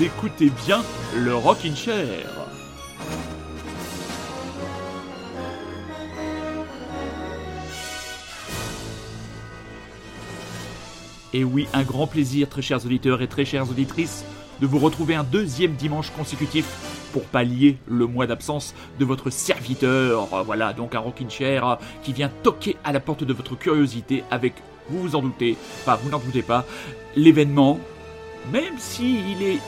écoutez bien le Rockin' Chair. Et oui, un grand plaisir, très chers auditeurs et très chères auditrices, de vous retrouver un deuxième dimanche consécutif pour pallier le mois d'absence de votre serviteur. Voilà, donc un rocking chair qui vient toquer à la porte de votre curiosité avec, vous vous en doutez, pas, vous n'en doutez pas, l'événement, même si il est,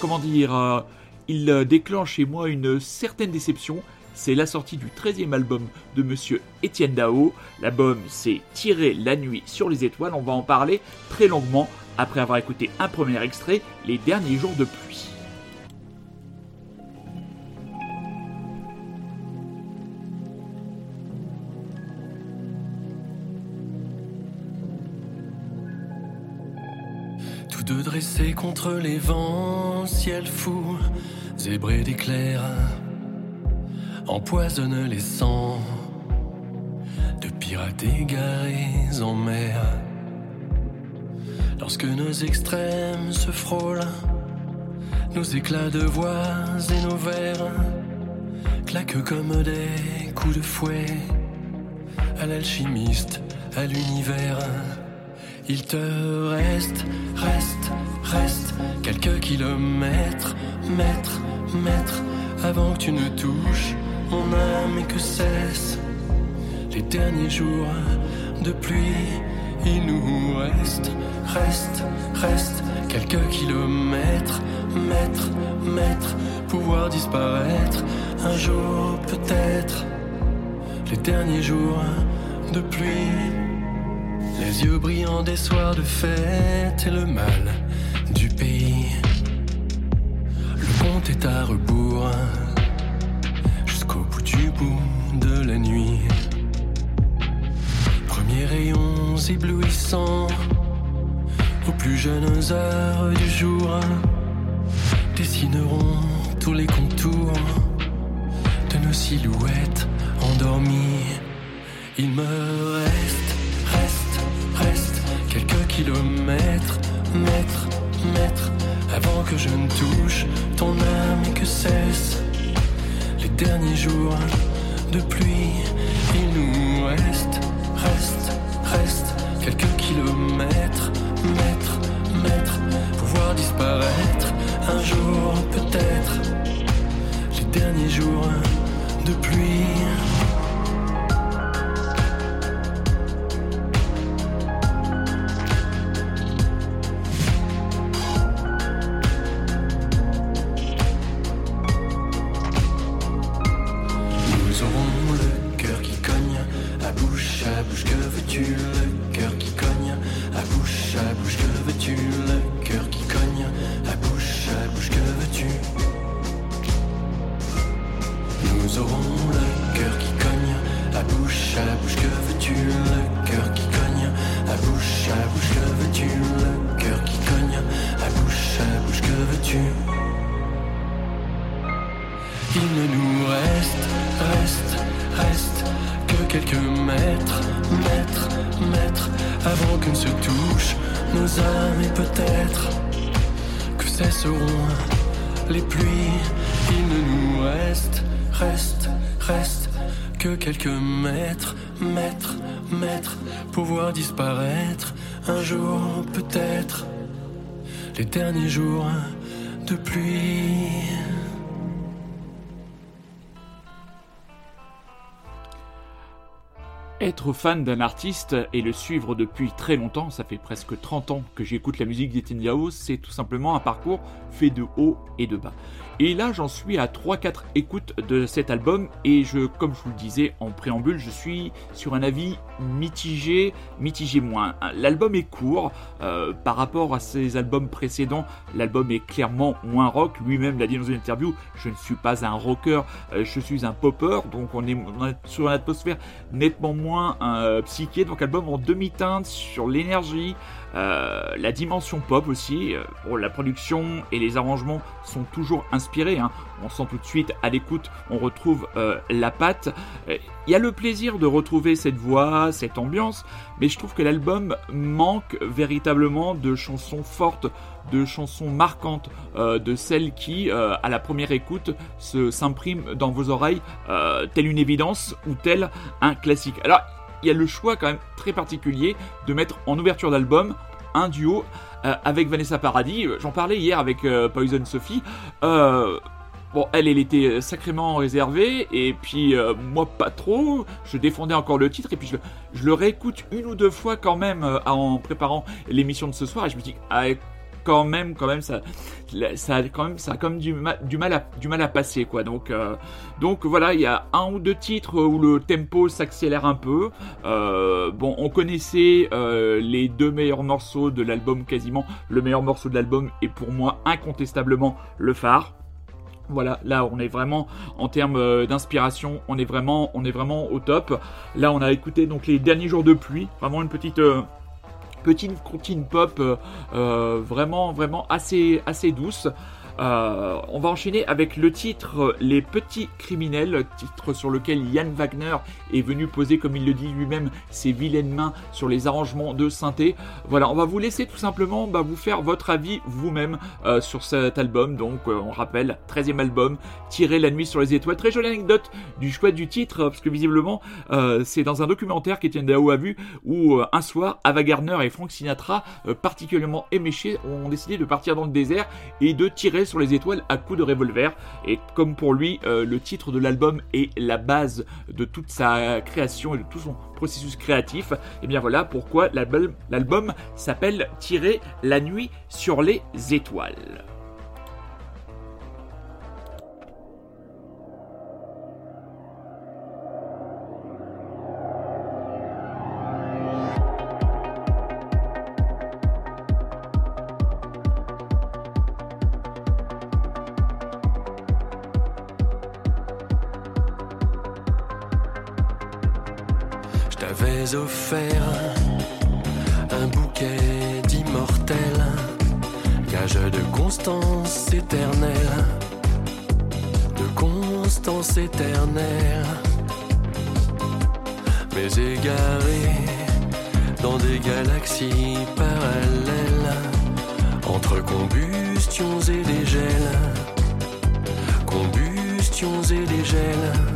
comment dire, euh, il déclenche chez moi une certaine déception, c'est la sortie du 13e album de monsieur Étienne Dao. L'album c'est Tirer la nuit sur les étoiles, on va en parler très longuement après avoir écouté un premier extrait, Les derniers jours de pluie. Dressés contre les vents, ciel fou, zébré d'éclairs, empoisonne les sangs de pirates égarés en mer. Lorsque nos extrêmes se frôlent, nos éclats de voix et nos vers claquent comme des coups de fouet à l'alchimiste, à l'univers. Il te reste, reste, reste quelques kilomètres, mètres, mètres avant que tu ne touches mon âme et que cessent les derniers jours de pluie. Il nous reste, reste, reste quelques kilomètres, mètres, mètres, pouvoir disparaître un jour peut-être. Les derniers jours de pluie, les yeux brillants des soirs de fête et le mal du pays. Le compte est à rebours jusqu'au bout du bout de la nuit. Premiers rayons éblouissants aux plus jeunes heures du jour dessineront tous les contours de nos silhouettes endormies. Il me reste, kilomètres, mètres, mètres avant que je ne touche ton âme et que cessent les derniers jours de pluie. Il nous reste, reste, reste quelques kilomètres, mètres, mètres, pouvoir disparaître un jour peut-être. Les derniers jours de pluie. Être fan d'un artiste et le suivre depuis très longtemps, ça fait presque 30 ans que j'écoute la musique d'Etienne Dao, c'est tout simplement un parcours fait de haut et de bas. Et là, j'en suis à 3-4 écoutes de cet album et je, comme je vous le disais en préambule, je suis sur un avis mitigé, mitigé moins. L'album est court euh, par rapport à ses albums précédents. L'album est clairement moins rock. Lui-même l'a dit dans une interview. Je ne suis pas un rocker, euh, je suis un popper. Donc on est, sur une atmosphère nettement moins euh, psyché. Donc album en demi-teinte sur l'énergie. Euh, la dimension pop aussi, euh, la production et les arrangements sont toujours inspirés. hein. on sent tout de suite à l'écoute, on retrouve la patte. Il y a le plaisir de retrouver cette voix, cette ambiance, mais je trouve que l'album manque véritablement de chansons fortes, de chansons marquantes, de celles qui, à la première écoute, s'impriment dans vos oreilles, telle une évidence ou tel un classique. Alors, il y a le choix quand même très particulier de mettre en ouverture d'album un duo euh, avec Vanessa Paradis. J'en parlais hier avec euh, Poison Sophie. Euh, bon, elle, elle était sacrément réservée, et puis moi pas trop. Je défendais encore le titre, et puis je, le réécoute une ou deux fois quand même en préparant l'émission de ce soir, et je me dis, ah, quand même, quand même, ça, ça a quand même, ça a du mal à, du mal à passer, quoi. Donc, euh, donc voilà, il y a un ou deux titres où le tempo s'accélère un peu. Euh, bon, on connaissait euh, les deux meilleurs morceaux de l'album, quasiment. Le meilleur morceau de l'album est pour moi incontestablement le phare. Voilà, là on est vraiment en termes d'inspiration, on est vraiment, on est vraiment au top. Là on a écouté donc les derniers jours de pluie, vraiment une petite, petite comptine pop euh, euh, vraiment, vraiment assez, assez douce. Euh, on va enchaîner avec le titre Les Petits Criminels, titre sur lequel Yann Wagner est venu poser, comme il le dit lui-même, ses vilaines mains sur les arrangements de synthé. Voilà, on va vous laisser tout simplement bah, vous faire votre avis vous-même euh, sur cet album. Donc, euh, on rappelle, 13e album, Tirer la nuit sur les étoiles. Très jolie anecdote du choix du titre, parce que visiblement, c'est dans un documentaire qu'Etienne Dao a vu où un soir, Ava Gardner et Frank Sinatra, particulièrement éméchés, ont décidé de partir dans le désert et de tirer sur les étoiles à coups de revolver. Et comme pour lui, euh, le titre de l'album est la base de toute sa création et de tout son processus créatif, et bien voilà pourquoi l'album s'appelle Tirer la nuit sur les étoiles. Offert un bouquet d'immortels, gage de constance éternelle, de constance éternelle, mais égaré dans des galaxies parallèles, entre combustions et dégels, combustions et dégels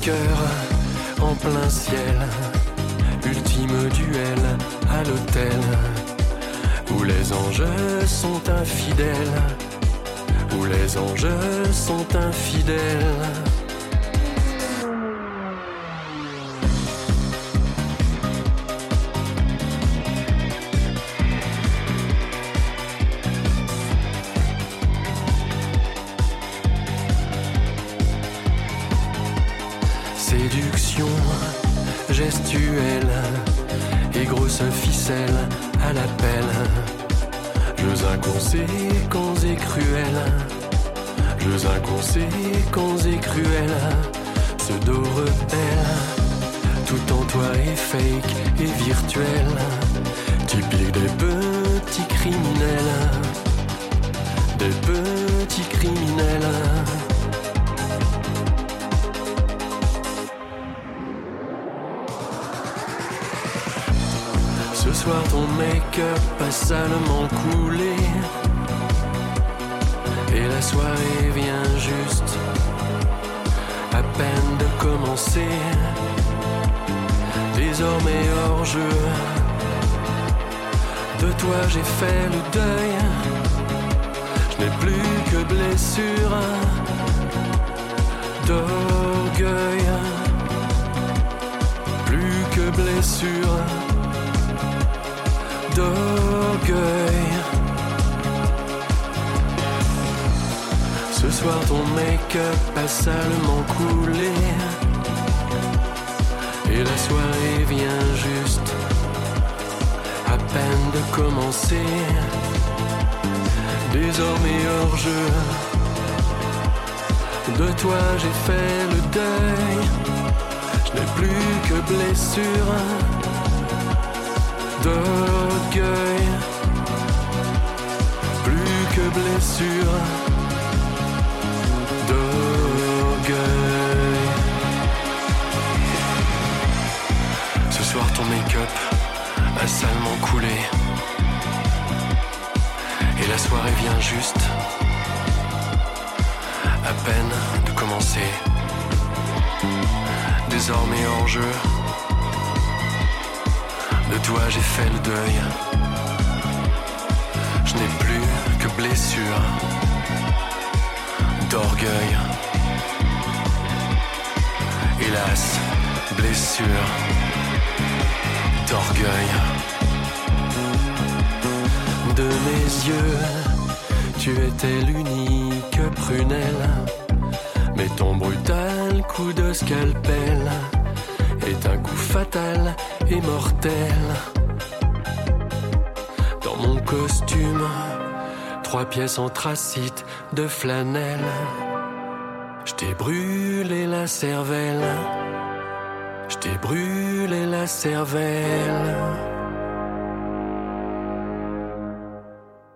cœur en plein ciel, ultime duel à l'hôtel, où les anges sont infidèles, où les anges sont infidèles. Hélas, blessure d'orgueil. De mes yeux, tu étais l'unique prunelle. Mais ton brutal coup de scalpel est un coup fatal et mortel. Dans mon costume, trois pièces anthracite de flanelle. Je brûlé la cervelle. Je brûlé la cervelle.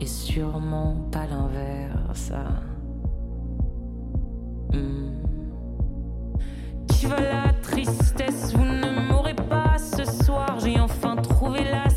et sûrement pas l'inverse. Hmm. Qui va la tristesse? Vous ne m'aurez pas ce soir. J'ai enfin trouvé la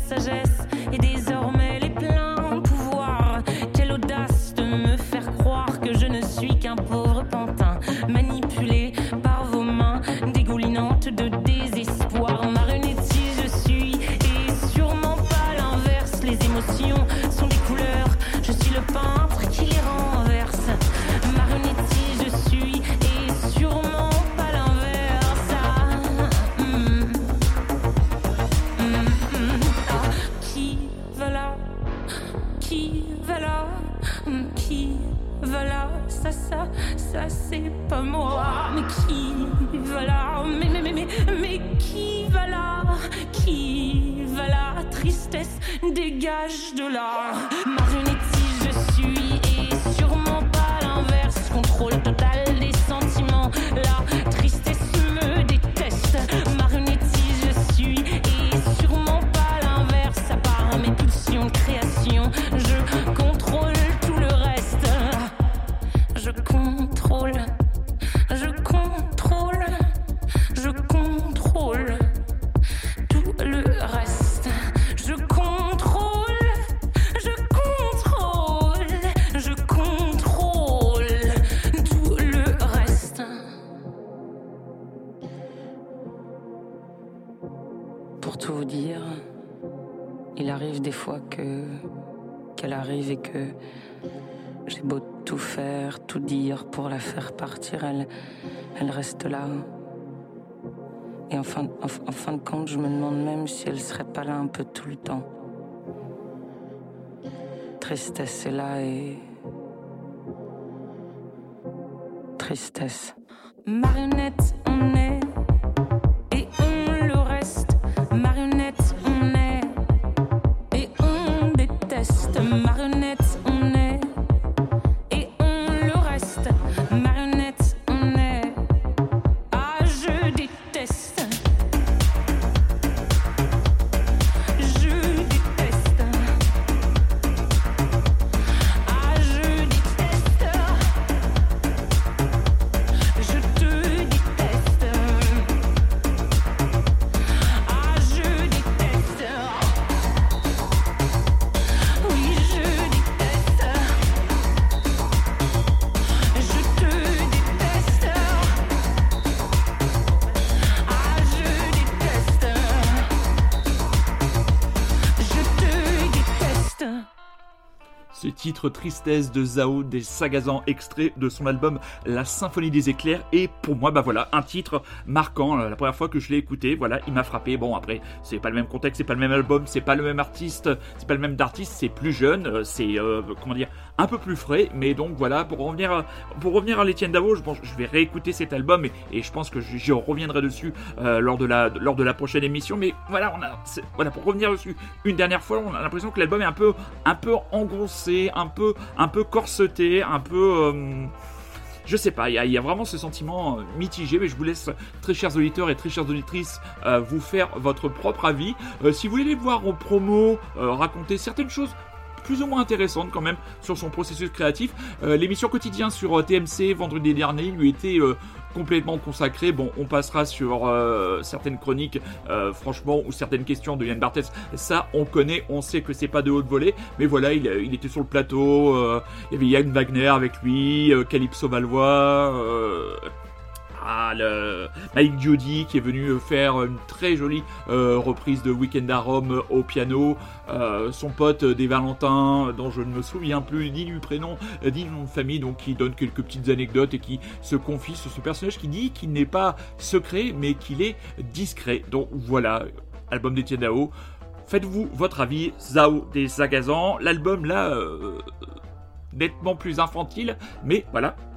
pas moi. Mais qui va là Mais, mais, mais, mais, mais qui va là Qui va là Tristesse, dégage de là. Pour tout vous dire, il arrive des fois que qu'elle arrive et que j'ai beau tout faire, tout dire pour la faire partir, elle, elle reste là. Et en fin, en, fin de compte, je me demande même si elle serait pas là un peu tout le temps. Tristesse est là et. Tristesse. Marionnette, on est. Tristesse de Zao des Sagazans extrait de son album La Symphonie des éclairs. Et pour moi bah voilà un titre marquant. La première fois que je l'ai écouté voilà il m'a frappé. Bon après c'est pas le même contexte c'est pas le même album c'est pas le même artiste c'est pas le même d'artiste c'est plus jeune euh, c'est euh, comment dire un peu plus frais mais donc voilà pour revenir pour revenir à l'Etienne Davo je, pense, je vais réécouter cet album et, je pense que j'y reviendrai dessus euh, lors de la lors de la prochaine émission mais voilà on a voilà pour revenir dessus une dernière fois on a l'impression que l'album est un peu un peu engrossé un peu, un peu corseté, un peu. Euh, je sais pas, il y, a vraiment ce sentiment euh, mitigé, mais je vous laisse, très chers auditeurs et très chères auditrices, vous faire votre propre avis. si vous voulez voir en promo, raconter certaines choses plus ou moins intéressantes quand même sur son processus créatif. L'émission quotidien sur TMC vendredi dernier lui était complètement consacré. Bon, on passera sur euh, certaines chroniques, euh, franchement, ou certaines questions de Yann Barthès. Ça, on connaît, on sait que c'est pas de haute volée, mais voilà, il, était sur le plateau. Euh, il y avait Yann Wagner avec lui, Calypso Valois. Mike Judy qui est venu faire une très jolie euh, reprise de Weekend à Rome au piano. Euh, son pote des Valentins, dont je ne me souviens plus ni du prénom ni du nom de famille, donc qui donne quelques petites anecdotes et qui se confie sur ce personnage qui dit qu'il n'est pas secret mais qu'il est discret. Donc voilà, album d'Etienne Dao. Faites-vous votre avis, Zao des Agazans. L'album là, euh, nettement plus infantile, mais voilà,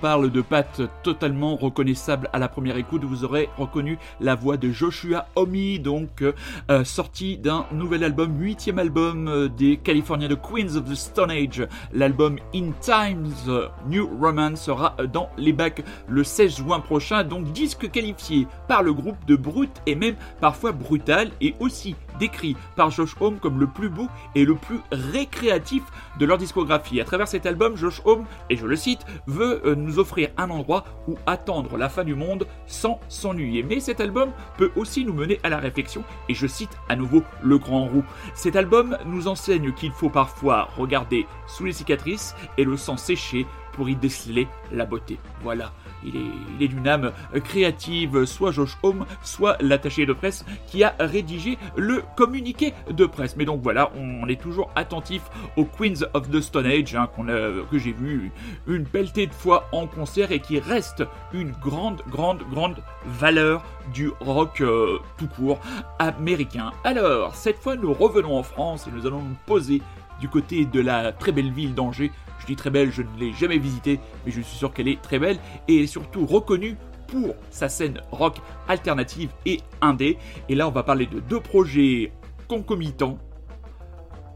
parle de pattes totalement reconnaissables à la première écoute, vous aurez reconnu la voix de Joshua Omi, donc euh, sorti d'un nouvel album, huitième album euh, des Californiens de Queens of the Stone Age. L'album In Times New Roman sera dans les bacs le 16 juin prochain, donc disque qualifié par le groupe de brut et même parfois brutal et aussi décrit par Josh Homme comme le plus beau et le plus récréatif de leur discographie. À travers cet album, Josh Homme, et je le cite, veut euh, nous offrir un endroit où attendre la fin du monde sans s'ennuyer. Mais cet album peut aussi nous mener à la réflexion, et je cite à nouveau le grand roux. Cet album nous enseigne qu'il faut parfois regarder sous les cicatrices et le sang séché pour y déceler la beauté. Voilà, il est, d'une âme créative, soit Josh Home, soit l'attaché de presse qui a rédigé le communiqué de presse. Mais donc voilà, on est toujours attentif aux Queens of the Stone Age, hein, que j'ai vu une pelletée de fois en concert et qui reste une grande, grande, grande valeur du rock euh, tout court américain. Alors, cette fois, nous revenons en France et nous allons nous poser du côté de la très belle ville d'Angers je dis très belle, je ne l'ai jamais visitée, mais je suis sûr qu'elle est très belle et surtout reconnue pour sa scène rock alternative et indé. Et là, on va parler de deux projets concomitants,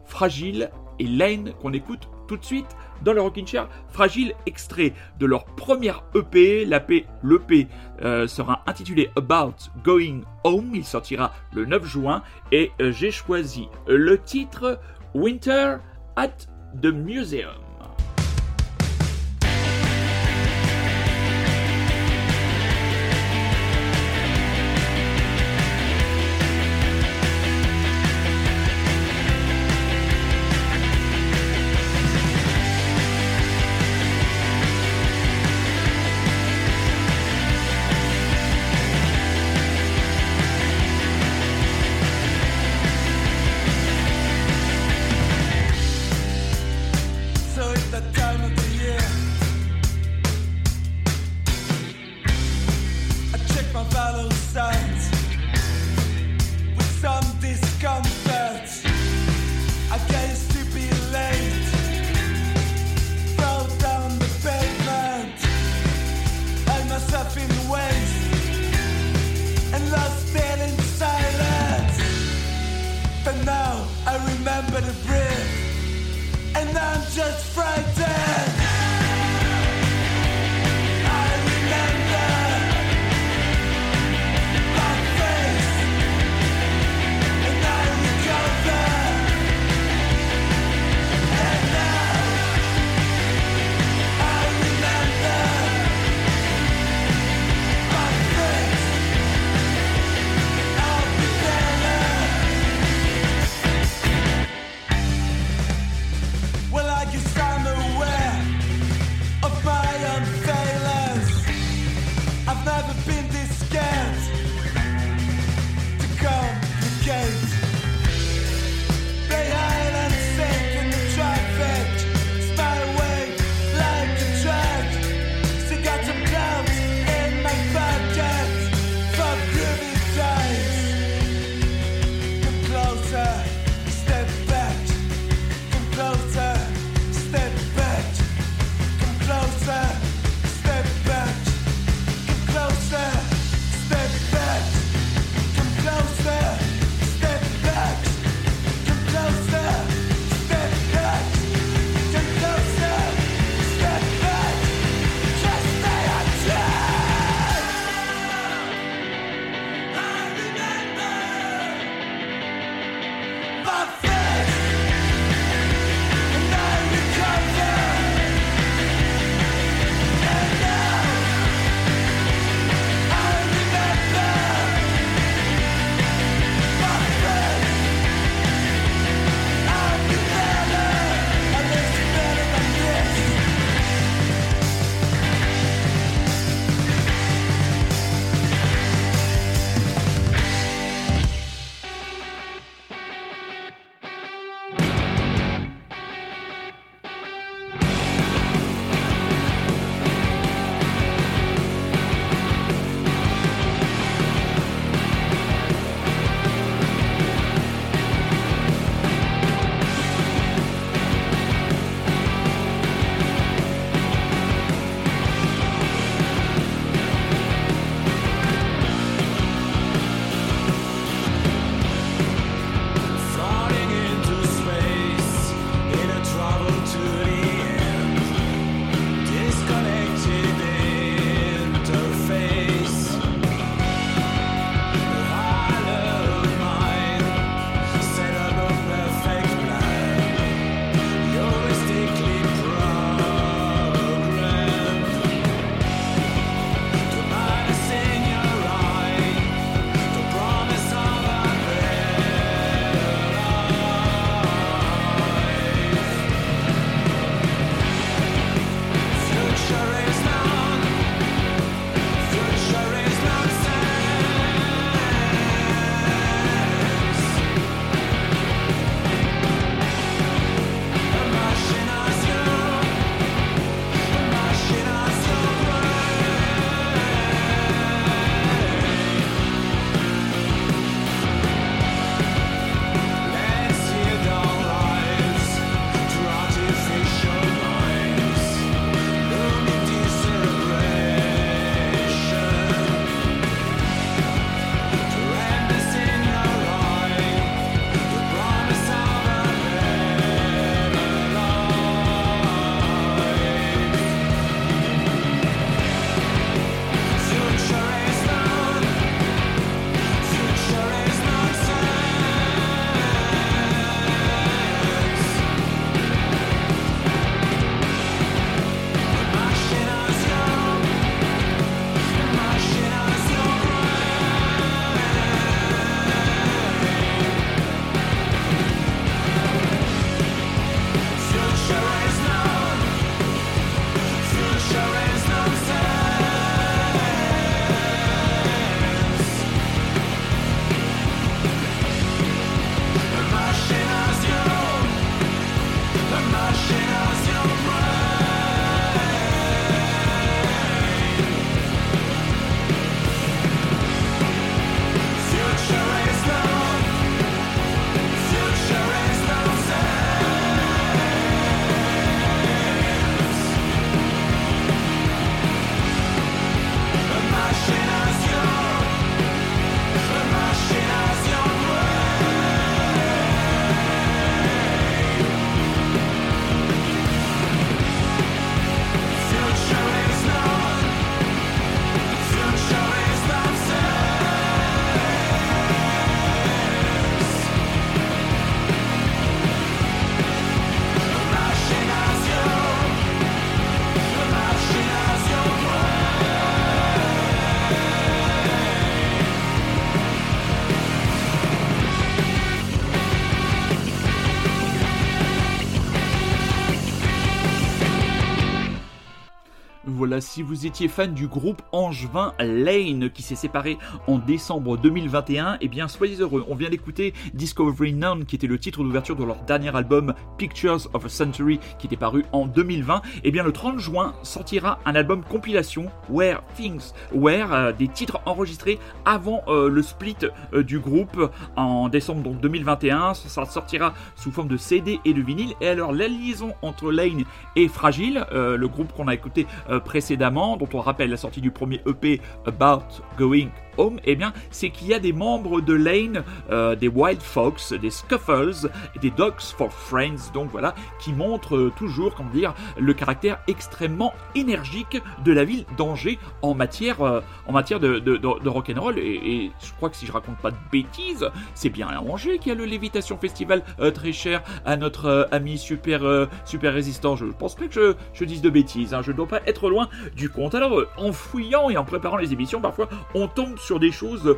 Fragile et Lane, qu'on écoute tout de suite dans le Rockin' Chair. Fragile, extrait de leur première EP. L'EP l'EP euh, sera intitulé About Going Home. Il sortira le 9 juin. Et euh, j'ai choisi le titre Winter at the Museum. Si vous étiez fan du groupe angevin Lane qui s'est séparé en décembre 2021, eh bien soyez heureux. On vient d'écouter Discovery None qui était le titre d'ouverture de leur dernier album Pictures of a Century qui était paru en 2020. Eh bien le 30 juin sortira un album compilation Where Things Where euh, des titres enregistrés avant euh, le split euh, du groupe en décembre donc 2021. Ça sortira sous forme de CD et de vinyle. Et alors la liaison entre Lane et Fragile, le groupe qu'on a écouté précédemment, dont on rappelle la sortie du premier EP About Going Eh bien, c'est qu'il y a des membres de Lane, euh, des Wild Fox, des Scuffles, des Dogs for Friends, donc voilà, qui montrent euh, toujours, comment dire, le caractère extrêmement énergique de la ville d'Angers en matière, euh, en matière de, de, de, rock'n'roll. Et, je crois que si je raconte pas de bêtises, c'est bien à Angers qui a le Lévitation Festival très cher à notre ami super, super résistant. Je pense pas que je, je dise de bêtises, hein, je ne dois pas être loin du compte. Alors, en fouillant et en préparant les émissions, parfois on tombe sur des choses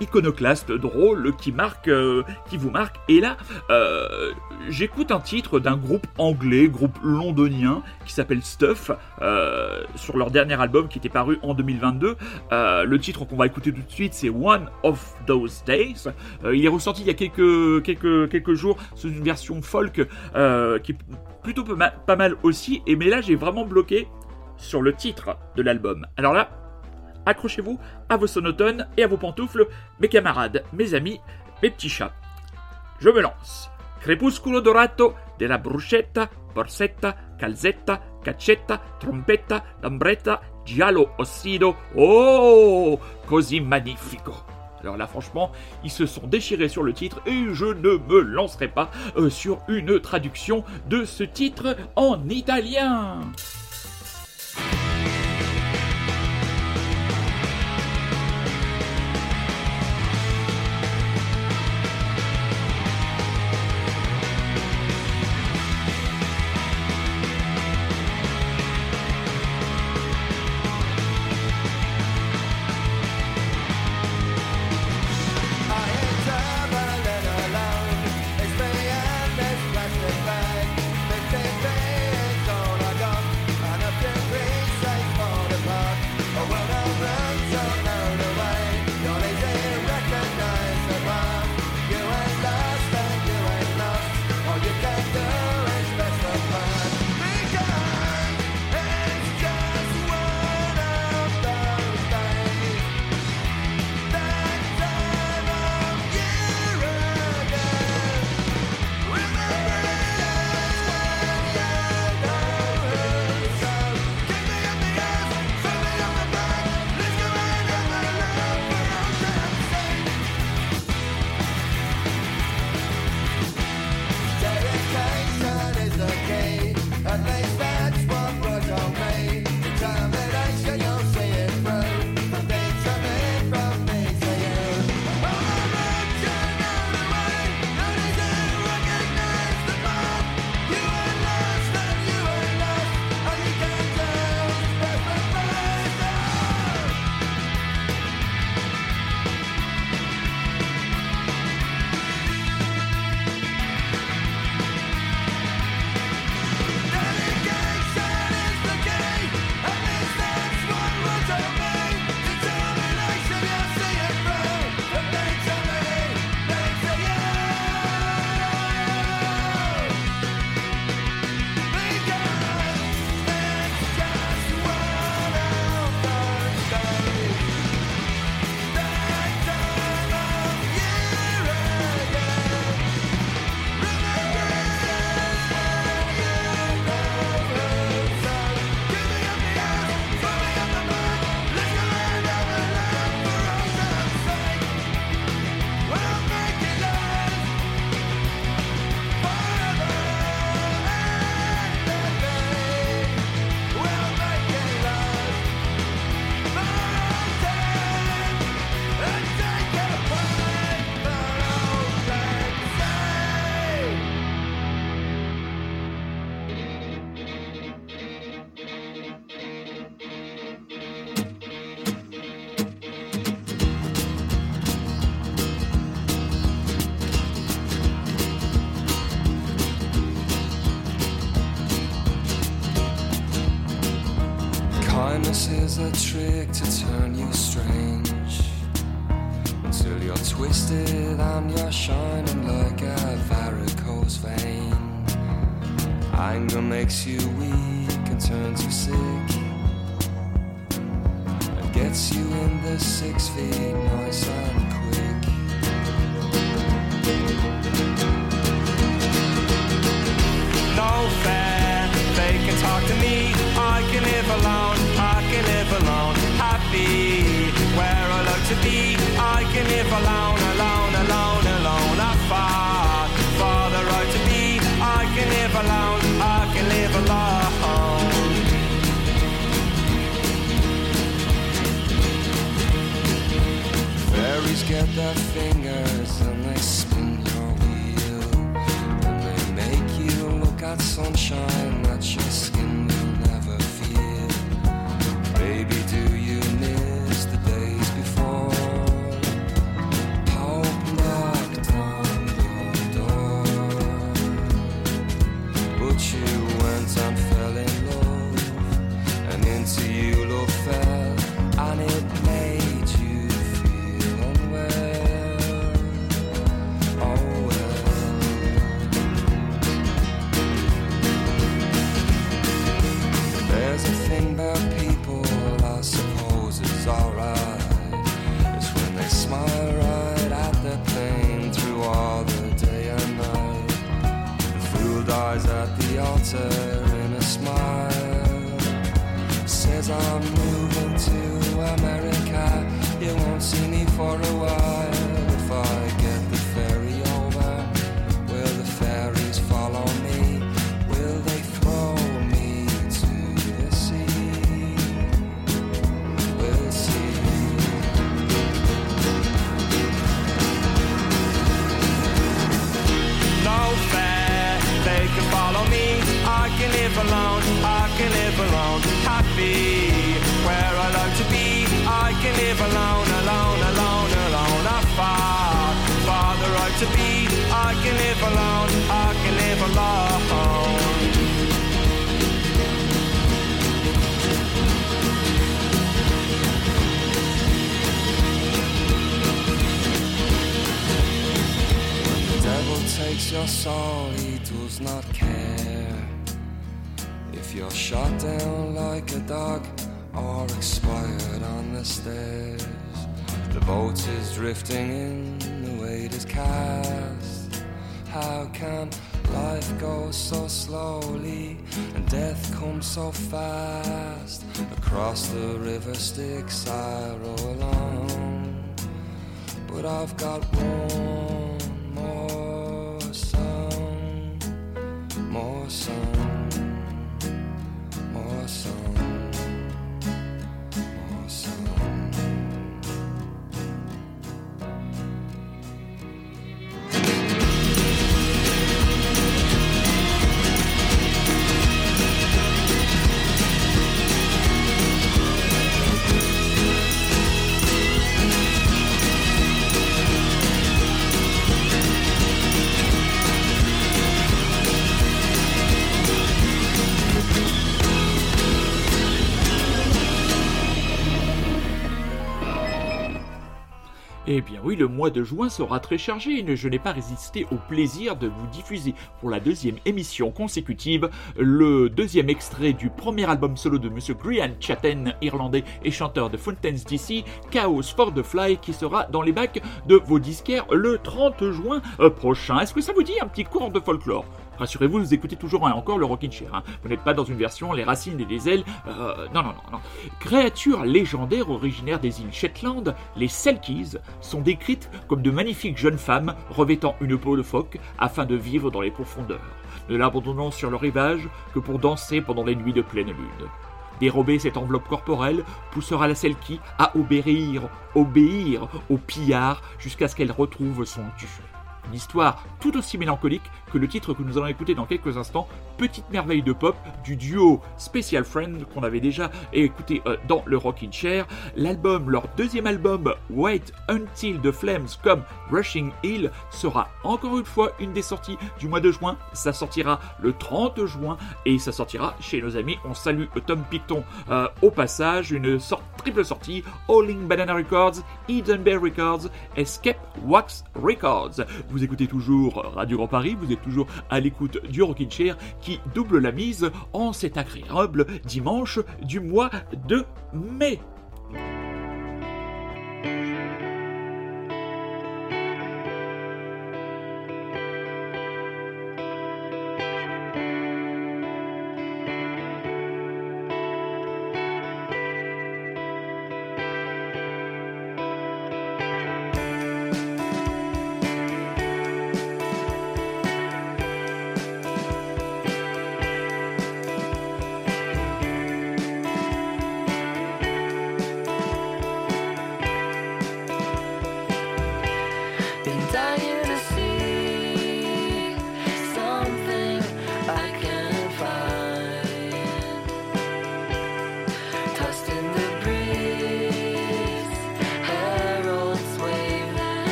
iconoclastes, drôles, qui marquent, euh, qui vous marquent. Et là, euh, j'écoute un titre d'un groupe anglais, groupe londonien, qui s'appelle Stuff, euh, sur leur dernier album qui était paru en 2022. le titre qu'on va écouter tout de suite, c'est One of Those Days. il est ressorti il y a quelques, quelques, quelques jours sous une version folk qui est plutôt pas mal aussi. Et mais là, j'ai vraiment bloqué sur le titre de l'album. Alors là, accrochez-vous à vos sonotones et à vos pantoufles, mes camarades, mes amis, mes petits chats. Je me lance. Crepusculo dorato della bruschetta, borsetta, calzetta, caccetta, trompetta, lambretta, giallo ossido. Oh, così magnifico. Alors là, franchement, ils se sont déchirés sur le titre et je ne me lancerai pas euh, sur une traduction de ce titre en italien. Oui, le mois de juin sera très chargé et je n'ai pas résisté au plaisir de vous diffuser pour la deuxième émission consécutive le deuxième extrait du premier album solo de Monsieur Brian Chatten, irlandais et chanteur de Fountains DC, Chaos for the Fly, qui sera dans les bacs de vos disquaires le 30 juin euh, prochain. Est-ce que ça vous dit un petit cours de folklore? Rassurez-vous, vous écoutez toujours hein, encore le Rockin' Chair. Hein. Vous n'êtes pas dans une version les racines et les ailes. Euh, non, non, non, non. Créatures légendaires originaires des îles Shetland, les Selkies sont décrites comme de magnifiques jeunes femmes revêtant une peau de phoque afin de vivre dans les profondeurs, ne l'abandonnant sur le rivage que pour danser pendant les nuits de pleine lune. Dérober cette enveloppe corporelle poussera la Selkie à obéir, obéir au pillard jusqu'à ce qu'elle retrouve son dû. Une histoire tout aussi mélancolique que le titre que nous allons écouter dans quelques instants, Petite merveille de pop du duo Special Friend qu'on avait déjà écouté euh, dans le Rockin' Chair. L'album, leur deuxième album, Wait Until the Flames comme Rushing Hill, sera encore une fois une des sorties du mois de juin. Ça sortira le 30 juin et ça sortira chez nos amis. On salue Tom Picton euh, au passage, une sorte, triple sortie, Alling Banana Records, Eden Bear Records, Escape Wax Records. Vous écoutez toujours Radio Grand Paris, vous êtes toujours à l'écoute du Rockin' Chair qui double la mise en cet agréable dimanche du mois de mai.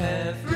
Every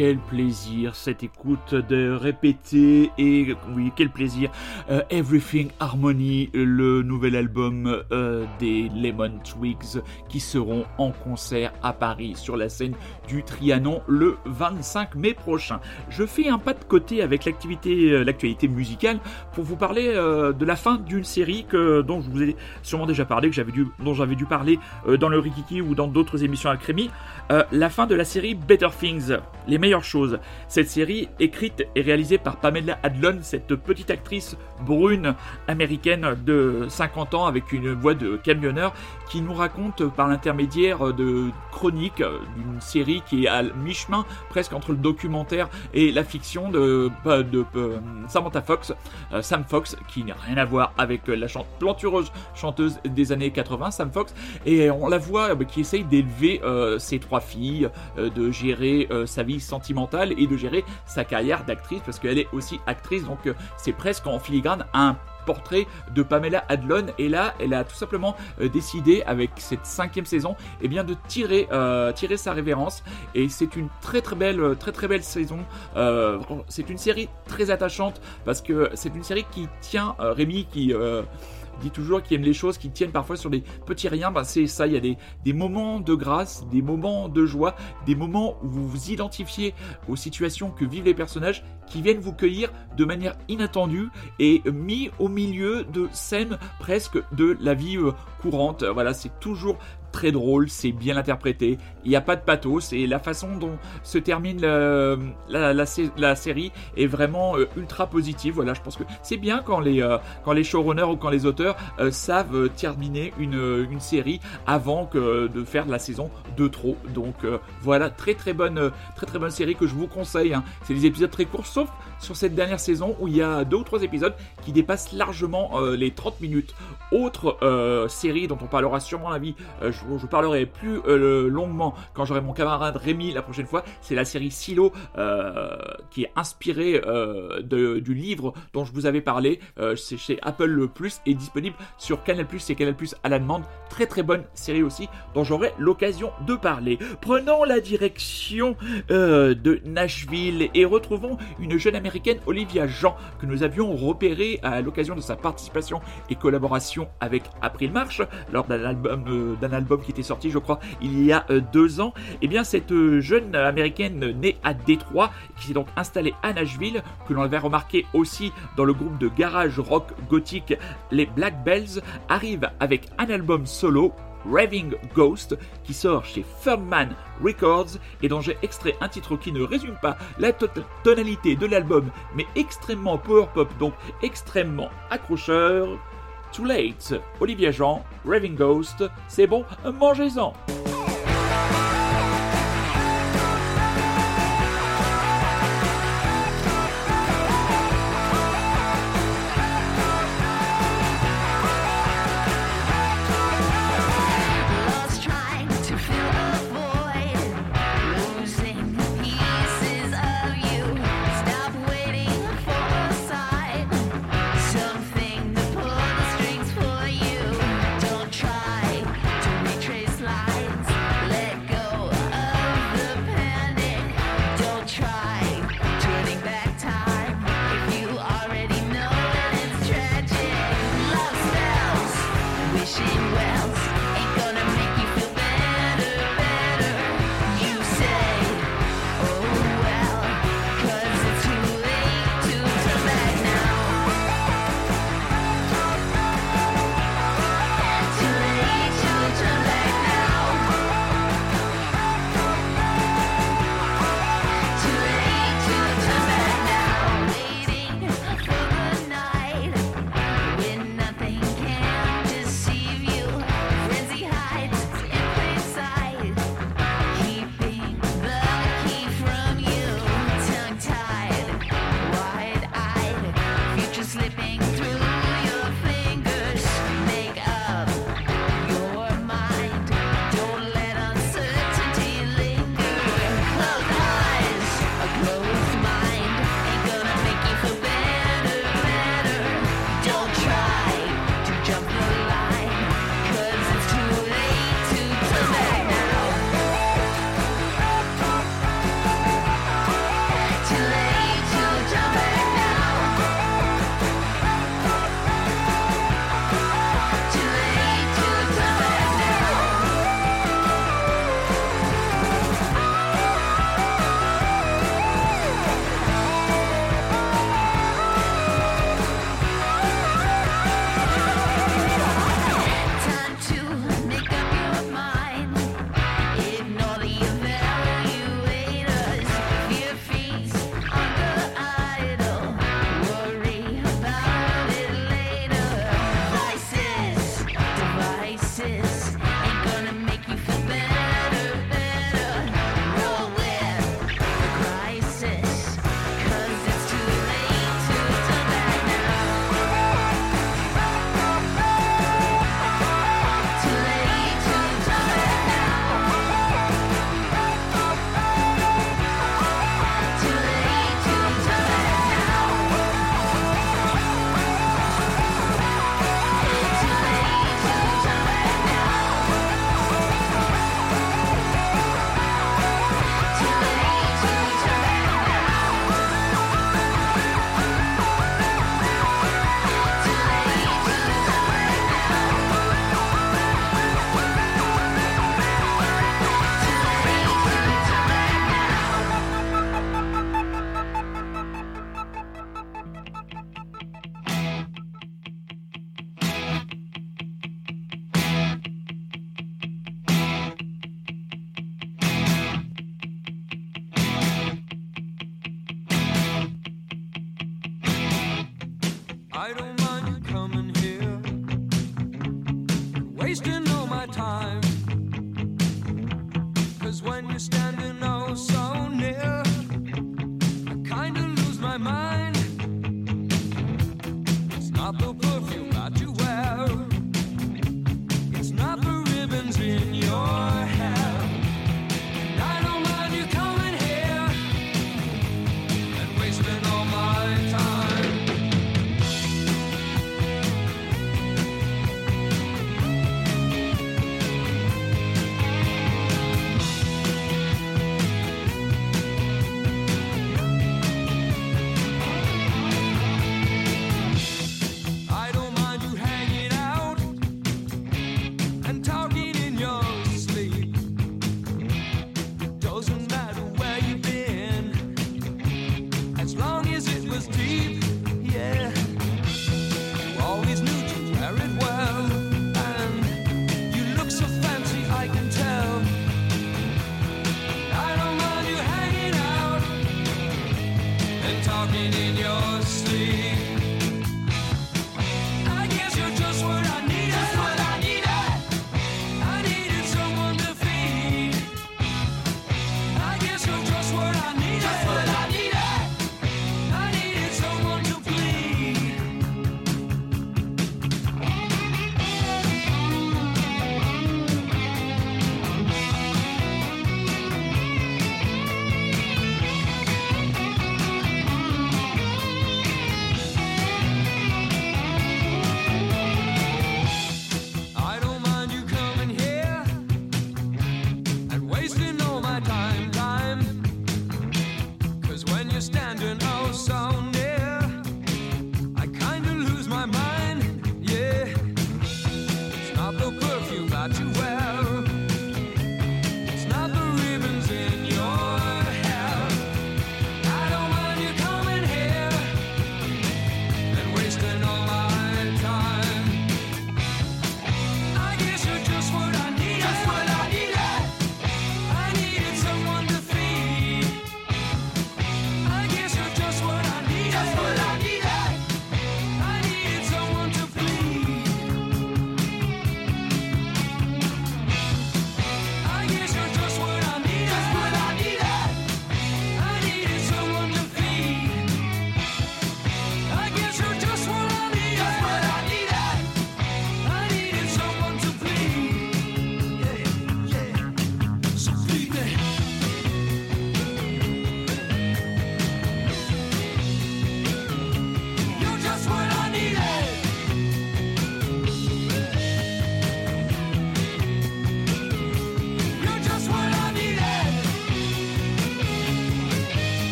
Quel plaisir cette écoute de répéter et oui quel plaisir Euh, Everything Harmony le nouvel album euh, des Lemon Twigs qui seront en concert à Paris sur la scène du Trianon le 25 mai prochain. Je fais un pas de côté avec l'activité euh, l'actualité musicale pour vous parler de la fin d'une série que dont je vous ai sûrement déjà parlé que j'avais dû dont j'avais dû parler dans le Rikiki ou dans d'autres émissions à Crémy la fin de la série Better Things, les meilleures choses. Cette série, écrite et réalisée par Pamela Adlon, cette petite actrice brune américaine de 50 ans avec une voix de camionneur, qui nous raconte par l'intermédiaire de chroniques euh, d'une série qui est à mi-chemin presque entre le documentaire et la fiction de, de, euh, Samantha Fox, euh, Sam Fox, qui n'a rien à voir avec la plantureuse chanteuse des années 80, Sam Fox, et on la voit euh, qui essaye d'élever euh, ses trois filles, euh, de gérer euh, sa vie sentimentale et de gérer sa carrière d'actrice parce qu'elle est aussi actrice, donc euh, c'est presque en filigrane un de Pamela Adlon. Et là elle a tout simplement euh, décidé avec cette cinquième saison eh bien de tirer euh, tirer sa révérence. Et c'est une très très belle euh, très très belle saison. C'est une série très attachante parce que c'est une série qui tient Rémi qui dit toujours qu'il aime les choses qui tiennent parfois sur des petits riens, bah c'est ça, il y a des, des moments de grâce, des moments de joie, des moments où vous vous identifiez aux situations que vivent les personnages qui viennent vous cueillir de manière inattendue et mis au milieu de scènes presque de la vie euh, courante. Voilà, c'est toujours très drôle, c'est bien interprété, il n'y a pas de pathos et la façon dont se termine la, la, sé- la série est vraiment euh, ultra positive. Voilà, je pense que c'est bien quand les, euh, showrunners ou quand les auteurs euh, savent terminer une, série avant que de faire la saison de trop. Donc voilà, très très bonne, très très bonne série que je vous conseille. hein. C'est des épisodes très courts, sauf sur cette dernière saison où il y a deux ou trois épisodes qui dépassent largement les 30 minutes. Autre série dont on parlera sûrement la vie, je parlerai plus longuement quand j'aurai mon camarade Rémi la prochaine fois. C'est la série Silo qui est inspirée du livre dont je vous avais parlé. c'est chez Apple Plus et disponible sur Canal Plus et Canal Plus à la demande. Très très bonne série aussi dont j'aurai l'occasion de parler. Prenons la direction de Nashville et retrouvons une jeune américaine, Olivia Jean, que nous avions repérée à l'occasion de sa participation et collaboration avec April March, lors d'un album, euh, d'un album qui était sorti, je crois, il y a euh, deux ans. Et eh bien, cette euh, jeune américaine née à Détroit, qui s'est donc installée à Nashville, que l'on avait remarqué aussi dans le groupe de garage rock gothique les Black Bells, arrive avec un album solo Raving Ghost, qui sort chez Firmman Records et dont j'ai extrait un titre qui ne résume pas la tonalité de l'album, mais extrêmement power pop, donc extrêmement accrocheur. Too Late, Olivia Jean, Raving Ghost, c'est bon, mangez-en!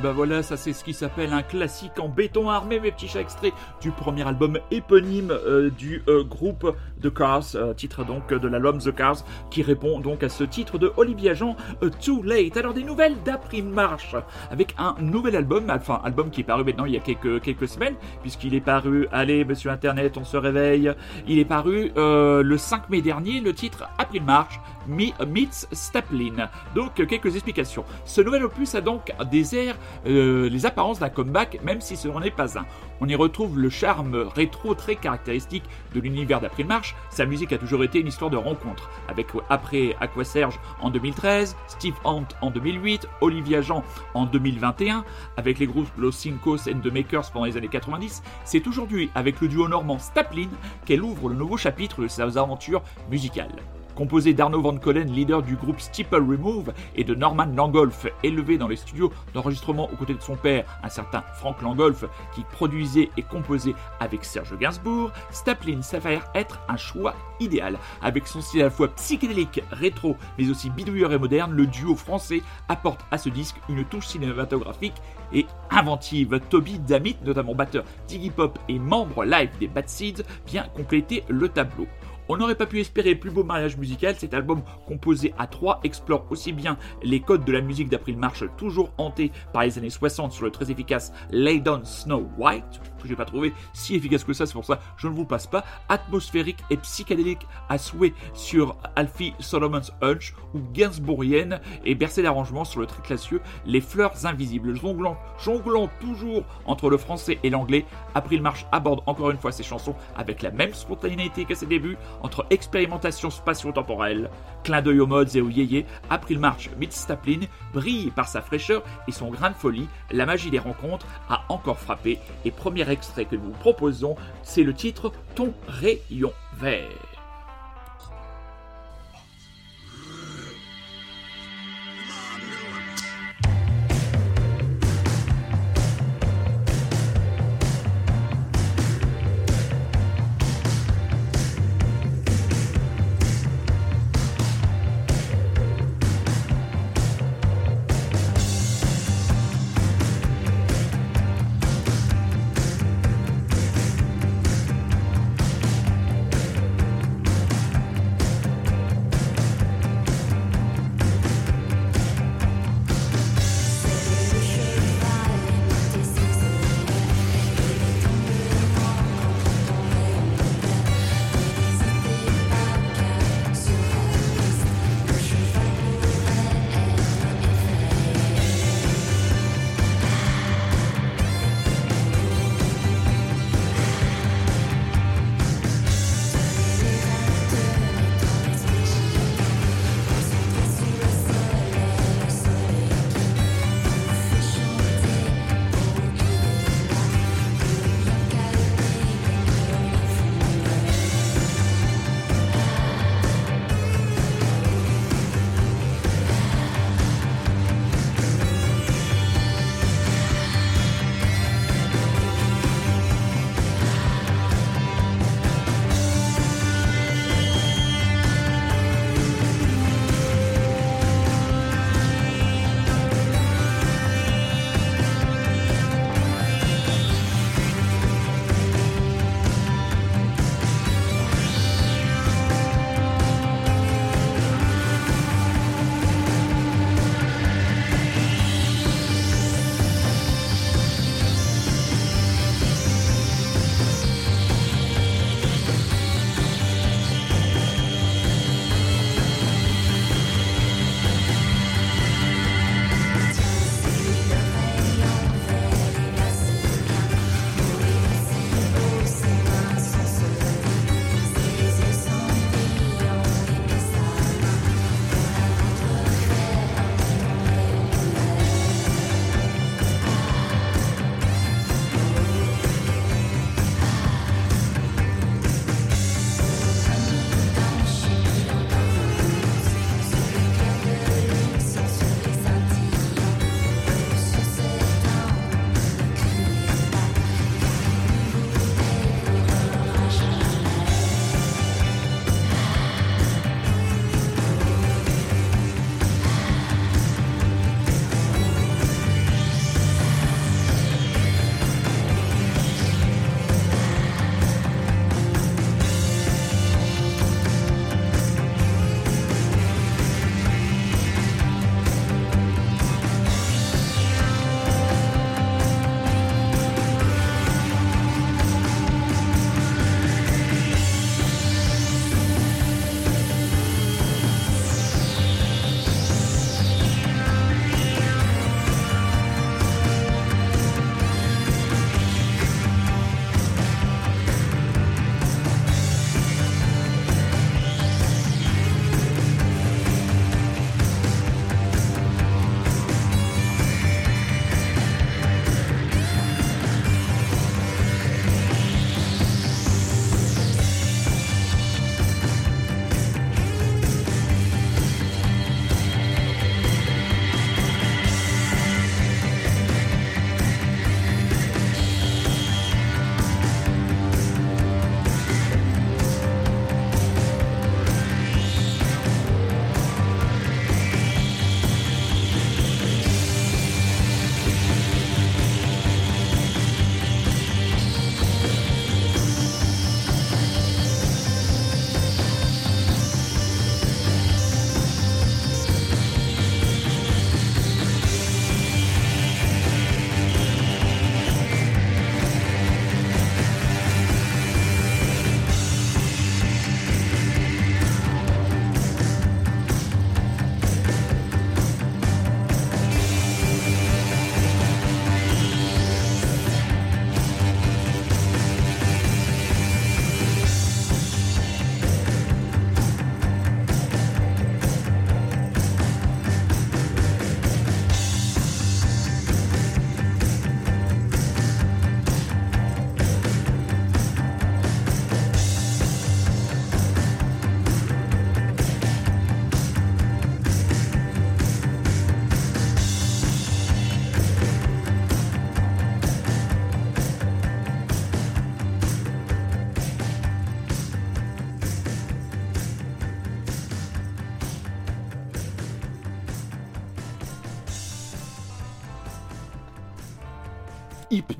Ben voilà, ça c'est ce qui s'appelle un classique en béton armé, mes petits chats extraits du premier album éponyme euh, du euh, groupe The Cars, euh, titre donc de l'album The Cars, qui répond donc à ce titre de Olivia Jean, Too Late. Alors des nouvelles d'April Marche, avec un nouvel album, enfin album qui est paru maintenant il y a quelques, quelques semaines, puisqu'il est paru, allez monsieur Internet, on se réveille, il est paru le 5 mai dernier, le titre April Marche, meets Staplin. Donc quelques explications. Ce nouvel opus a donc des airs, euh, les apparences d'un comeback, même si ce n'en est pas un. On y retrouve le charme rétro très caractéristique de l'univers d'April March. Sa musique a toujours été une histoire de rencontre, avec après Aqua Serge en 2013, Steve Hunt en 2008, Olivia Jean en 2021, avec les groupes Los Cinco and The Makers pendant les années 90. C'est aujourd'hui avec le duo normand Staplin qu'elle ouvre le nouveau chapitre de ses aventures musicales. Composé d'Arnaud Van Collen, leader du groupe Steeple Remove, et de Norman Langolf, élevé dans les studios d'enregistrement aux côtés de son père, un certain Frank Langolf, qui produisait et composait avec Serge Gainsbourg, Staplin s'avère être un choix idéal. Avec son style à la fois psychédélique, rétro, mais aussi bidouilleur et moderne, le duo français apporte à ce disque une touche cinématographique et inventive. Toby Damit, notamment batteur d'Iggy Pop et membre live des Bad Seeds, vient compléter le tableau. On n'aurait pas pu espérer plus beau mariage musical, cet album composé à trois explore aussi bien les codes de la musique d'April March, toujours hanté par les années 60 sur le très efficace Lay Down Snow White, que j'ai pas trouvé si efficace que ça, c'est pour ça que je ne vous passe pas, atmosphérique et psychédélique à souhait sur Alfie Solomon's Hunch, ou Gainsbourgienne et bercé d'arrangements sur le très classieux Les Fleurs Invisibles. Jonglant, jonglant toujours entre le français et l'anglais, April March aborde encore une fois ses chansons avec la même spontanéité qu'à ses débuts, entre expérimentation spatio-temporelle, clin d'œil aux modes et aux yéyés, April March Meets Staplin brille par sa fraîcheur et son grain de folie. La magie des rencontres a encore frappé. Et premier extrait que nous vous proposons, c'est le titre Ton rayon vert.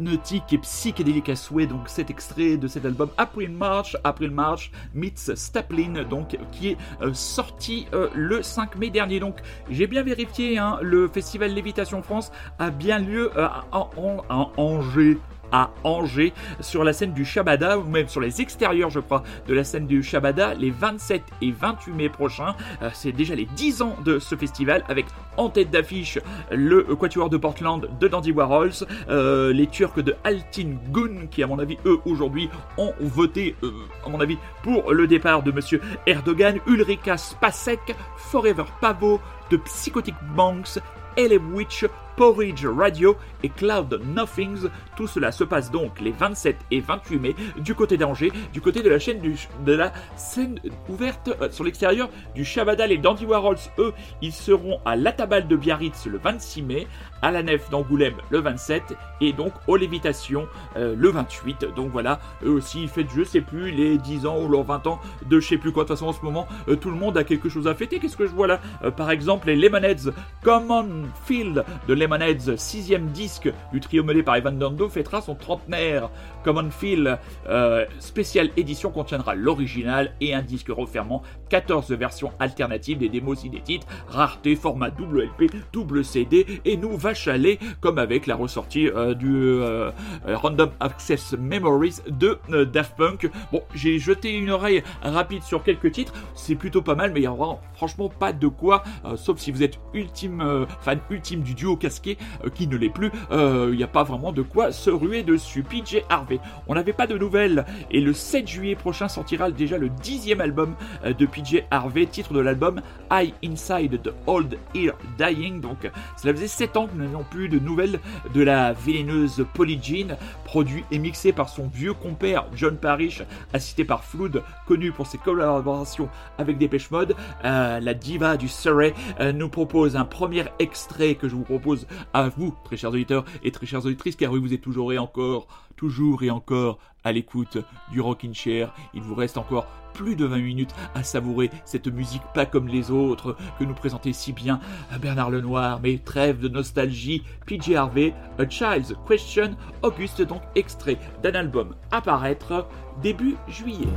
Hypnotique et psychédélique à souhait. Donc cet extrait de cet album April March, April March meets Staplin, donc qui est euh, sorti euh, le 5 mai dernier. Donc j'ai bien vérifié, hein, le festival Lévitation France a bien lieu euh, à Angers à Angers sur la scène du Shabada ou même sur les extérieurs je crois de la scène du Shabada les 27 et 28 mai prochains. Euh, c'est déjà les 10 ans de ce festival avec en tête d'affiche le Quatuor de Portland de Dandy Warhols, euh, les Turcs de Altin Gun qui à mon avis eux aujourd'hui ont voté euh, à mon avis pour le départ de monsieur Erdogan, Ulrika Spasek, Forever Pavo, de Psychotic Banks, Witch, Porridge Radio et Cloud Nothings. Tout cela se passe donc les 27 et 28 mai du côté d'Angers, du côté de la chaîne de la scène ouverte euh, sur l'extérieur du Chavadal et Dandy Warhols. Eux, ils seront à l'Atabal de Biarritz le 26 mai, à la Nef d'Angoulême le 27 et donc aux Lévitations euh, le 28. Donc voilà, eux aussi ils fêtent je sais plus les 10 ans ou leurs 20 ans de je sais plus quoi. De toute façon en ce moment euh, tout le monde a quelque chose à fêter. Qu'est-ce que je vois là? Par exemple les Lemonheads Common Field de Lemonheads, sixième disque du trio mené par Evan Dando, fêtera son trentenaire. Common Feel euh, spéciale édition contiendra l'original et un disque refermant 14 versions alternatives des démos inédites, rareté, format double LP, double CD et nous va chaler comme avec la ressortie euh, du euh, Random Access Memories de Daft Punk. Bon, j'ai jeté une oreille rapide sur quelques titres, c'est plutôt pas mal, mais il n'y a franchement pas de quoi, sauf si vous êtes ultime fan ultime du duo casqué, qui ne l'est plus, il n'y a pas vraiment de quoi se ruer dessus. PJ Harvey on n'avait pas de nouvelles. Et le 7 juillet prochain sortira déjà le dixième album euh, de PJ Harvey, titre de l'album I Inside the Old Ear Dying. Donc cela faisait 7 ans que nous n'avions plus de nouvelles de la vénéneuse Polly produit et mixé par son vieux compère John Parrish, assisté par Flood, connu pour ses collaborations avec Dépêche Mode. Euh, la diva du Surrey euh, nous propose un premier extrait que je vous propose à vous, très chers auditeurs et très chères auditrices, car oui, vous êtes toujours et encore toujours et encore à l'écoute du Rockin' Chair. Il vous reste encore plus de 20 minutes à savourer cette musique pas comme les autres que nous présentait si bien Bernard Lenoir. Mais trêve de nostalgie, PJ Harvey, A Child's Question, Auguste donc extrait d'un album à paraître début juillet.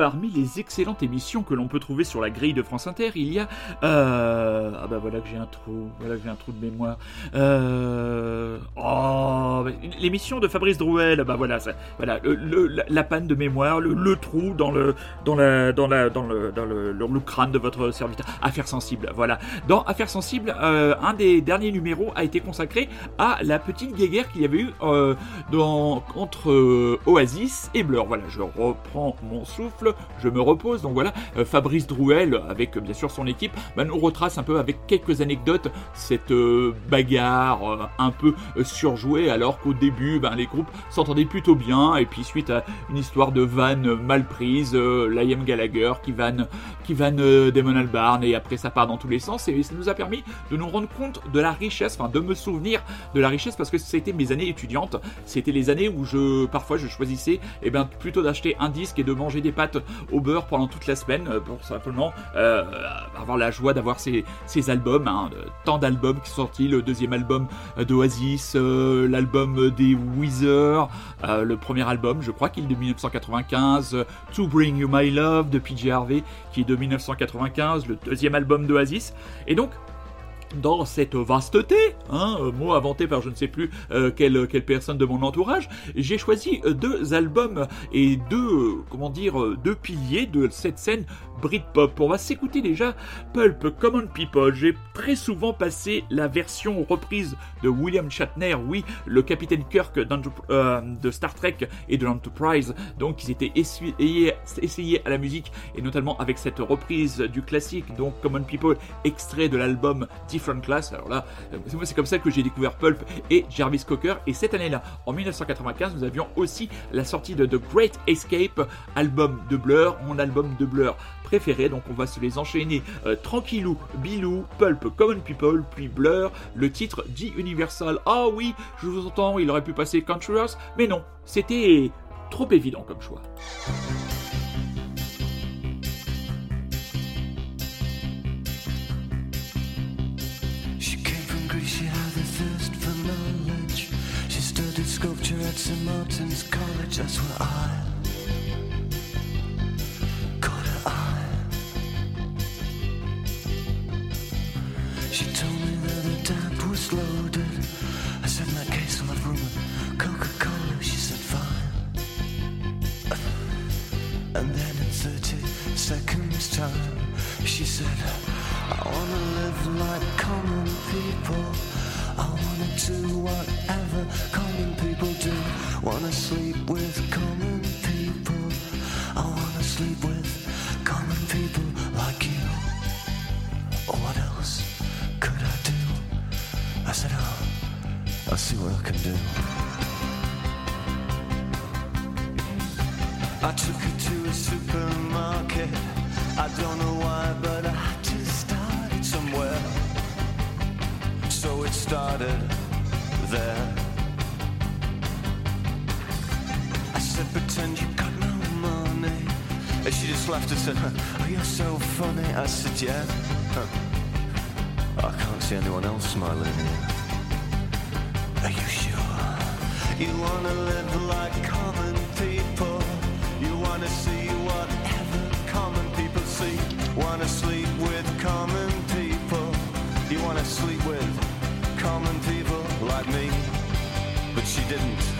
Parmi les excellentes émissions que l'on peut trouver sur la grille de France Inter, il y a euh, ah bah voilà que j'ai un trou, voilà que j'ai un trou de mémoire. Euh, oh, l'émission de Fabrice Drouel, bah voilà, voilà la panne de mémoire, le, trou dans le dans la dans la dans le crâne de votre serviteur. Affaires sensibles, voilà. Dans Affaires sensibles, euh, un des derniers numéros a été consacré à la petite guéguerre qu'il y avait eu euh, dans entre Oasis et Blur. Voilà, je reprends mon souffle, je me repose. Donc voilà, euh, Fabrice Drouel, avec bien sûr son équipe, bah, nous retrace un peu avec quelques anecdotes cette euh, bagarre un peu surjouée, alors qu'au début, ben, les groupes s'entendaient plutôt bien. Et puis suite à une histoire de vanne mal prise, Liam Gallagher qui vanne, qui vanne Damon et après ça part dans tous les sens. Et ça nous a permis de nous rendre compte de la richesse, enfin de me souvenir de la richesse, parce que c'était mes années étudiantes. C'était les années où je, parfois, je choisissais, et eh bien, plutôt d'acheter un disque et de manger des pâtes au beurre pendant toute la semaine euh, pour simplement euh, avoir la joie d'avoir ces, albums, hein, tant d'albums qui sont sortis, le deuxième album d'Oasis, euh, l'album des Weezer, le premier album, je crois qu'il est de 1995, To Bring You My Love de PJ Harvey qui est de 1995, le deuxième album d'Oasis, et donc dans cette vasteté, hein, mot inventé par je ne sais plus euh, quelle, quelle, personne de mon entourage, j'ai choisi deux albums et deux, comment dire, deux piliers de cette scène Britpop. On va s'écouter déjà Pulp Common People. J'ai très souvent passé la version reprise de William Shatner, oui, le capitaine Kirk euh, de Star Trek et de l'Enterprise. Donc ils étaient essayés, essayés à la musique et notamment avec cette reprise du classique, donc Common People, extrait de l'album Different Class. Alors là, euh, c'est comme ça que j'ai découvert Pulp et Jarvis Cocker. Et cette année-là, en 1995, nous avions aussi la sortie de The Great Escape, album de Blur, mon album de Blur Donc on va se les enchaîner euh, tranquillou, bilou, pulp, common people, puis blur, le titre dit Universal. Ah oui, je vous entends, il aurait pu passer Country mais non, c'était trop évident comme choix. She told me that the tank was loaded. I said, my case, I'll have room Coca Cola. She said, fine. And then in 30 seconds' time, she said, I wanna live like common people. I wanna do whatever common people do. Wanna sleep yeah? funny. I said suggest I can't see anyone else smiling. Are you sure? You wanna live like common people. You wanna see whatever common people see. Wanna sleep with common people. You wanna sleep with common people like me. But she didn't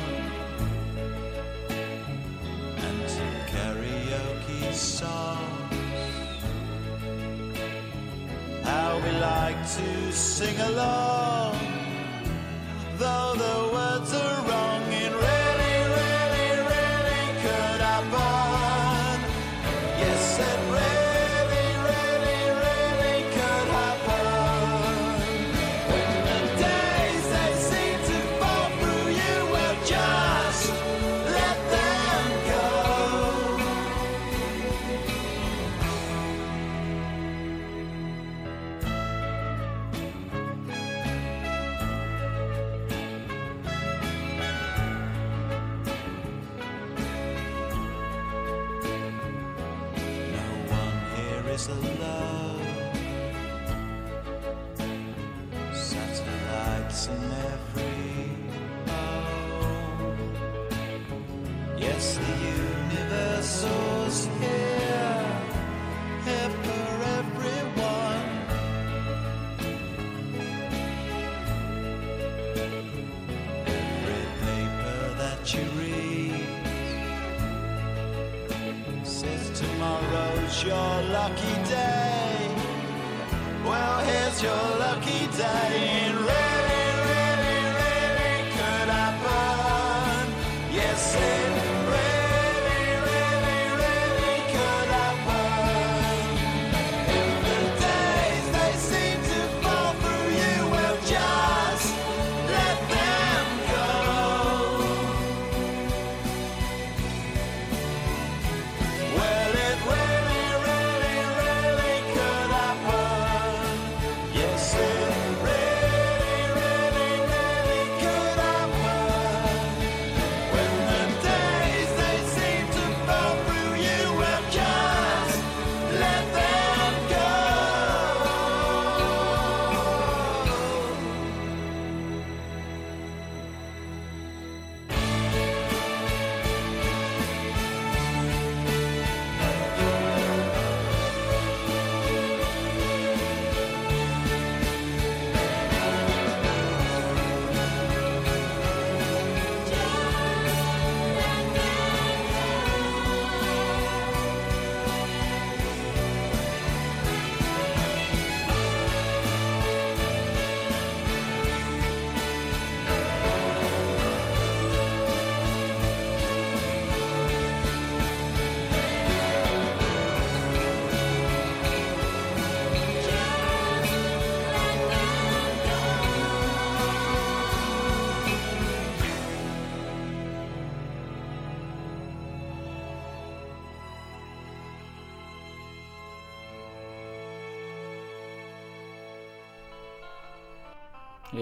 to sing along.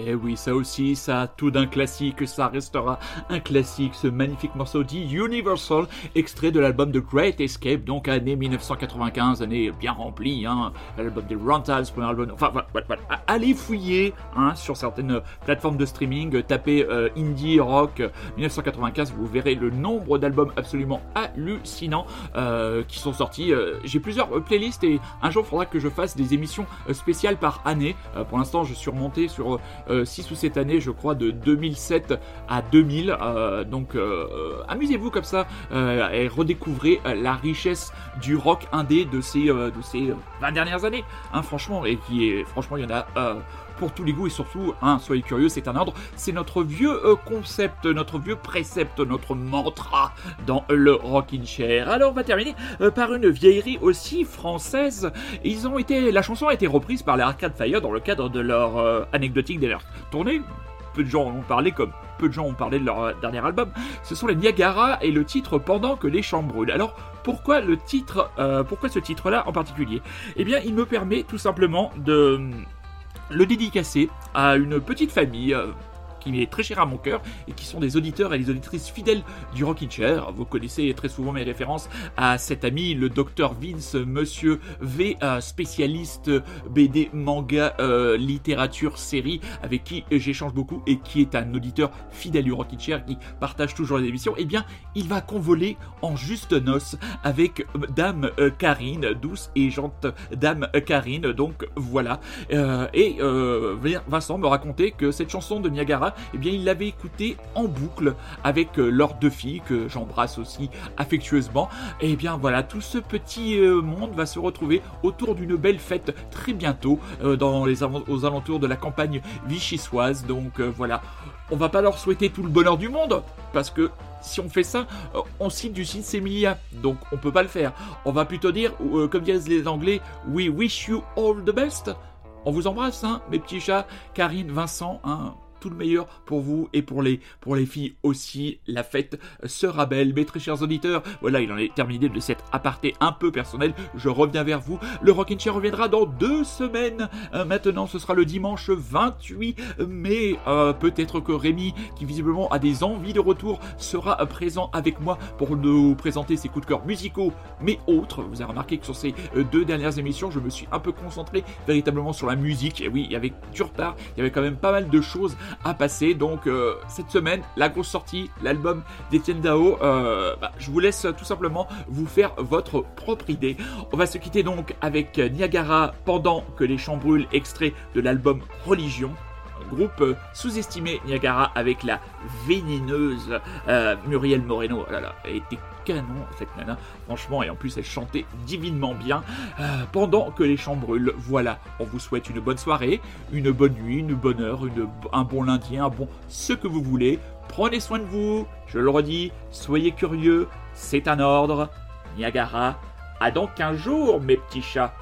Et Eh oui, ça aussi, ça tout d'un classique, ça restera un classique, ce magnifique morceau dit Universal, extrait de l'album The Great Escape, donc année 1995, année bien remplie, hein, l'album des Rentals, premier album, enfin voilà, voilà, voilà. allez fouiller hein, sur certaines plateformes de streaming, tapez euh, Indie Rock euh, 1995, vous verrez le nombre d'albums absolument hallucinants euh, qui sont sortis. Euh, J'ai plusieurs playlists et un jour il faudra que je fasse des émissions spéciales par année. Pour l'instant, je suis remonté sur 6 ou 7 années, je crois, de 2007 à 2000. Euh, donc, euh, amusez-vous comme ça euh, et redécouvrez euh, la richesse du rock indé de ces, euh, de ces 20 dernières années. Hein, franchement, et qui est, franchement, il y en a. pour tous les goûts et surtout, hein, soyez curieux, c'est un ordre, c'est notre vieux euh, concept, notre vieux précepte, notre mantra dans le Rockin' Chair. Alors on va terminer euh, par une vieillerie aussi française. Ils ont été, la chanson a été reprise par les Arcade Fire dans le cadre de leur euh, anecdotique de tournée. Peu de gens en ont parlé comme peu de gens ont parlé de leur dernier album. Ce sont les Niagara et le titre Pendant que les champs brûlent. Alors pourquoi le titre, pourquoi ce titre-là en particulier? Eh bien, il me permet tout simplement de le dédicacer à une petite famille euh, qui est très chère à mon cœur et qui sont des auditeurs et des auditrices fidèles du Rockin' Chair. Vous connaissez très souvent mes références à cet ami, le docteur Vince, monsieur V, euh, spécialiste BD, manga, euh, littérature, série, avec qui j'échange beaucoup et qui est un auditeur fidèle du Rockin' Chair, qui partage toujours les émissions. Eh bien, il va convoler en juste noces avec Dame euh, Karine, douce et gente Dame Karine. Donc voilà. Euh, et euh, Vincent me racontait que cette chanson de Niagara, eh bien, il l'avait écoutée en boucle avec euh, leurs deux filles que j'embrasse aussi affectueusement. Et bien voilà, tout ce petit euh, monde va se retrouver autour d'une belle fête très bientôt euh, dans les aux alentours de la campagne vichysoise. Donc voilà, on va pas leur souhaiter tout le bonheur du monde parce que si on fait ça, on cite du Sins Emilia, donc on peut pas le faire. On va plutôt dire, comme disent les Anglais, We wish you all the best. On vous embrasse, hein, mes petits chats, Karine, Vincent, hein, tout le meilleur pour vous et pour les, pour les filles aussi. La fête sera belle, mes très chers auditeurs. Voilà, il en est terminé de cet aparté un peu personnel. Je reviens vers vous. Le Rockin' Chair reviendra dans deux semaines. Euh, maintenant, ce sera le dimanche 28 mai. Euh, Peut-être que Rémi, qui visiblement a des envies de retour, sera présent avec moi pour nous présenter ses coups de cœur musicaux, mais autres. Vous avez remarqué que sur ces euh, deux dernières émissions, je me suis un peu concentré véritablement sur la musique. Et oui, il y avait du retard, il y avait quand même pas mal de choses à passer. Donc euh, cette semaine, la grosse sortie, l'album d'Etienne Dao. euh, bah, je vous laisse tout simplement vous faire votre propre idée. On va se quitter donc avec Niagara pendant que les champs brûlent, extrait de l'album Religion groupe euh, sous-estimé Niagara avec la vénéneuse euh, Muriel Moreno. Oh elle était canon cette nana, franchement, et en plus elle chantait divinement bien euh, pendant que les champs brûlent. Voilà, on vous souhaite une bonne soirée, une bonne nuit, une bonne heure, un bon lundi, un bon ce que vous voulez. Prenez soin de vous, je le redis, soyez curieux, c'est un ordre. Niagara, à dans 15 jours, mes petits chats.